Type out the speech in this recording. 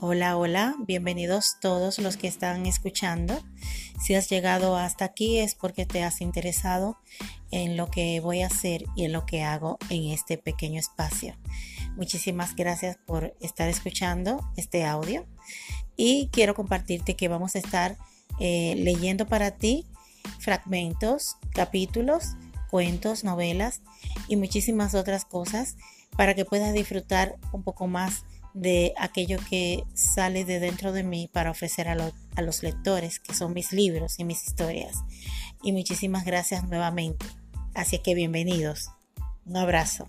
Hola, hola, bienvenidos todos los que están escuchando. Si has llegado hasta aquí es porque te has interesado en lo que voy a hacer y en lo que hago en este pequeño espacio. Muchísimas gracias por estar escuchando este audio y quiero compartirte que vamos a estar eh, leyendo para ti fragmentos, capítulos, cuentos, novelas y muchísimas otras cosas para que puedas disfrutar un poco más de aquello que sale de dentro de mí para ofrecer a, los lectores, que son mis libros y mis historias. Y muchísimas gracias nuevamente. Así que bienvenidos. Un abrazo.